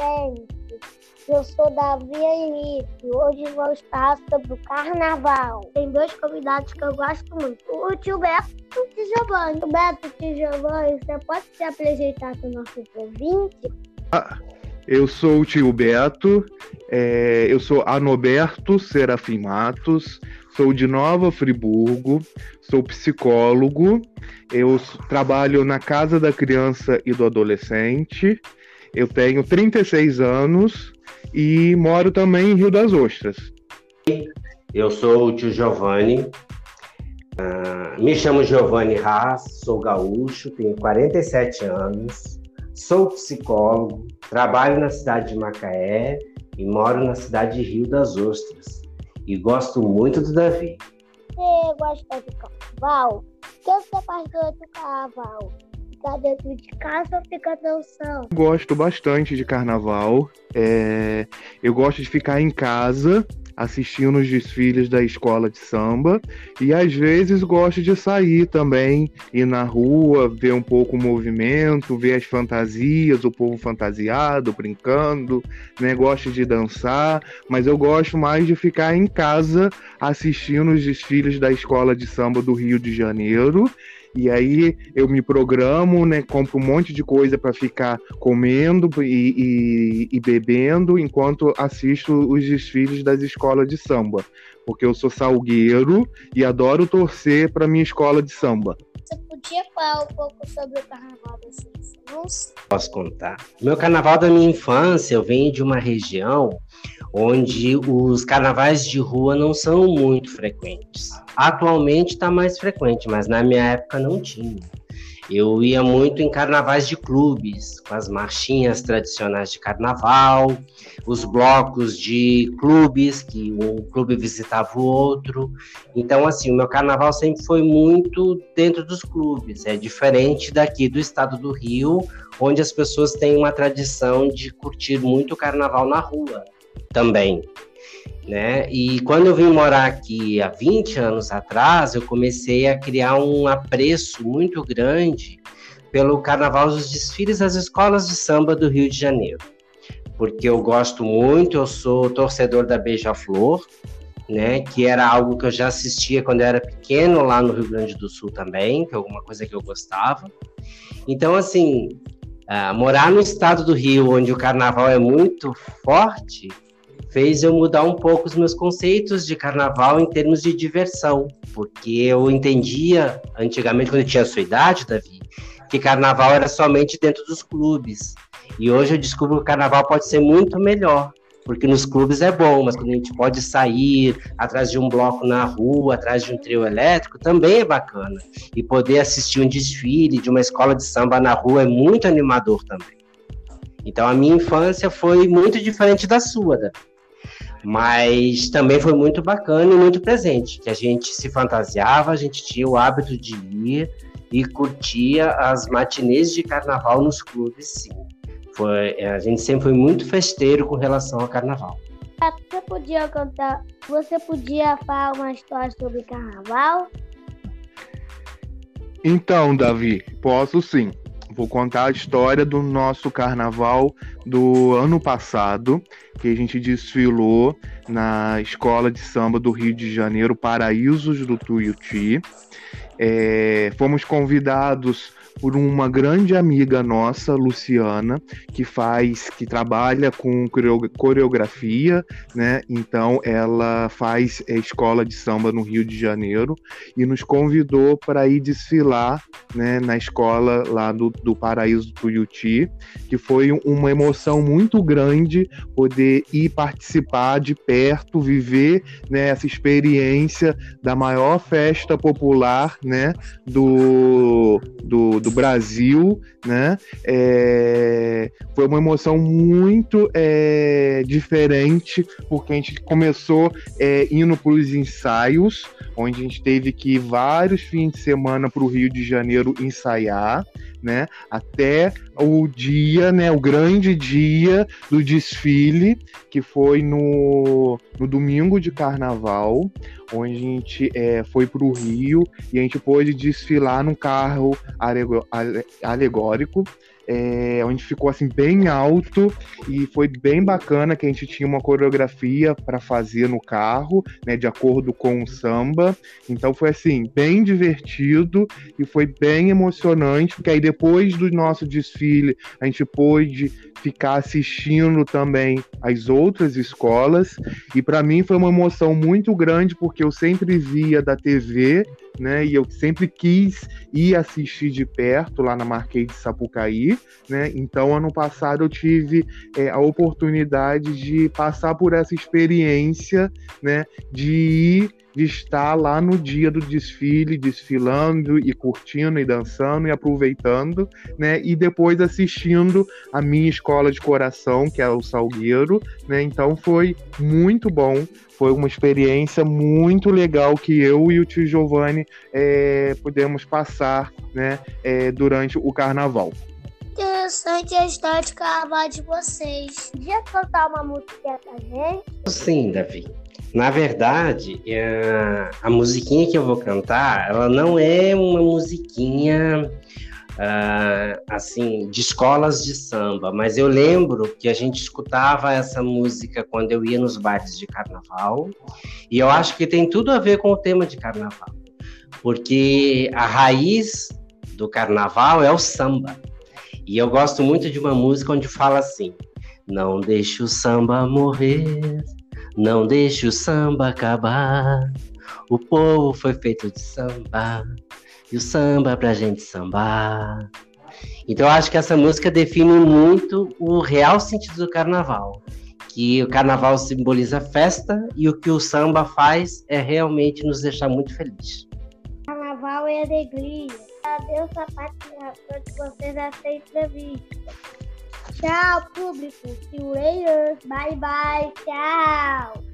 adolescente. Eu sou Davi Henrique. Hoje vou estar sobre o carnaval. Tem dois convidados que eu gosto muito: o tio Beto e o tio Giovanni. O Beto e tio Giovanni, você pode se apresentar para o nosso ouvinte? Ah, eu sou o tio Beto, é, eu sou Anoberto Serafim Matos, sou de Nova Friburgo, sou psicólogo, eu trabalho na Casa da Criança e do Adolescente, eu tenho 36 anos e moro também em Rio das Ostras. Eu sou o tio Giovanni, uh, me chamo Giovanni Haas, sou gaúcho, tenho 47 anos, sou psicólogo, trabalho na cidade de Macaé e moro na cidade de Rio das Ostras. E gosto muito do Davi. Você gosta do carnaval? O que você faz durante o carnaval? Ficar dentro de casa ou ficar dançando? Gosto bastante de carnaval. É... Eu gosto de ficar em casa assistindo os desfiles da escola de samba e às vezes gosto de sair também, ir na rua, ver um pouco o movimento, ver as fantasias, o povo fantasiado, brincando, né? Gosto de dançar, mas eu gosto mais de ficar em casa assistindo os desfiles da escola de samba do Rio de Janeiro e aí eu me programo, né? Compro um monte de coisa para ficar comendo e, e, e, bebendo enquanto assisto os desfiles das escolas de samba. Porque eu sou salgueiro e adoro torcer para minha escola de samba. Você podia falar um pouco sobre o carnaval da sua Posso contar. Meu carnaval da minha infância, eu venho de uma região onde os carnavais de rua não são muito frequentes. Atualmente está mais frequente, mas na minha época não tinha. Eu ia muito em carnavais de clubes, com as marchinhas tradicionais de carnaval, os blocos de clubes, que um clube visitava o outro. Então, assim, o meu carnaval sempre foi muito dentro dos clubes. É diferente daqui do estado do Rio, onde as pessoas têm uma tradição de curtir muito o carnaval na rua também. Né? E quando eu vim morar aqui há 20 anos atrás, eu comecei a criar um apreço muito grande pelo carnaval dos desfiles das escolas de samba do Rio de Janeiro. Porque eu gosto muito, eu sou torcedor da Beija-Flor, né, que era algo que eu já assistia quando eu era pequeno lá no Rio Grande do Sul também, que é alguma coisa que eu gostava. Então, assim, uh, morar no estado do Rio, onde o carnaval é muito forte, fez eu mudar um pouco os meus conceitos de carnaval em termos de diversão, porque eu entendia antigamente, quando eu tinha a sua idade, Davi, que carnaval era somente dentro dos clubes. E hoje eu descubro que o carnaval pode ser muito melhor, porque nos clubes é bom, mas quando a gente pode sair atrás de um bloco na rua, atrás de um trio elétrico, também é bacana. E poder assistir um desfile de uma escola de samba na rua é muito animador também. Então a minha infância foi muito diferente da sua, Davi. Mas também foi muito bacana e muito presente, que a gente se fantasiava, a gente tinha o hábito de ir e curtia as matinês de carnaval nos clubes, sim. Foi, a gente sempre foi muito festeiro com relação ao carnaval. Você podia contar, você podia falar uma história sobre carnaval? Então, Davi, posso sim. Vou contar a história do nosso carnaval do ano passado, que a gente desfilou na Escola de Samba do Rio de Janeiro, Paraísos do Tuiuti. É, fomos convidados por uma grande amiga nossa, Luciana, que faz, que trabalha com coreografia, né? Então ela faz a escola de samba no Rio de Janeiro e nos convidou para ir desfilar, né, na escola lá do, do Paraíso Tuiuti, que foi uma emoção muito grande poder ir participar de perto, viver né, essa experiência da maior festa popular, né, do, do, do Brasil, né? É, foi uma emoção muito é, diferente, porque a gente começou é, indo para os ensaios, onde a gente teve que ir vários fins de semana para o Rio de Janeiro ensaiar, né? Até o dia, né? O grande dia do desfile, que foi no, no domingo de carnaval, onde a gente é, foi para o Rio e a gente pôde desfilar num carro alegórico é, onde ficou assim bem alto e foi bem bacana que a gente tinha uma coreografia para fazer no carro, né, de acordo com o samba. Então foi assim bem divertido e foi bem emocionante, porque aí depois do nosso desfile a gente pôde ficar assistindo também as outras escolas e para mim foi uma emoção muito grande porque eu sempre via da TV né? E eu sempre quis ir assistir de perto lá na Marquês de Sapucaí, né? Então, ano passado eu tive é, a oportunidade de passar por essa experiência, né? De ir de estar lá no dia do desfile, desfilando e curtindo e dançando e aproveitando, né? E depois assistindo a minha escola de coração, que é o Salgueiro, né? Então foi muito bom, foi uma experiência muito legal que eu e o tio Giovanni é, pudemos passar, né? É, durante o carnaval interessante a história de carnaval de vocês. Podia cantar uma música pra gente? Sim, Davi. Na verdade, é, a musiquinha que eu vou cantar, ela não é uma musiquinha uh, assim de escolas de samba, mas eu lembro que a gente escutava essa música quando eu ia nos bailes de carnaval, e eu acho que tem tudo a ver com o tema de carnaval, porque a raiz do carnaval é o samba. E eu gosto muito de uma música onde fala assim: Não deixe o samba morrer, não deixe o samba acabar. O povo foi feito de samba e o samba pra gente sambar. Então eu acho que essa música define muito o real sentido do carnaval. Que o carnaval simboliza festa e o que o samba faz é realmente nos deixar muito felizes. Carnaval é alegria. Adeus, patrocinador que vocês aceitam a. Tchau, público. See you later. Bye, bye. Tchau.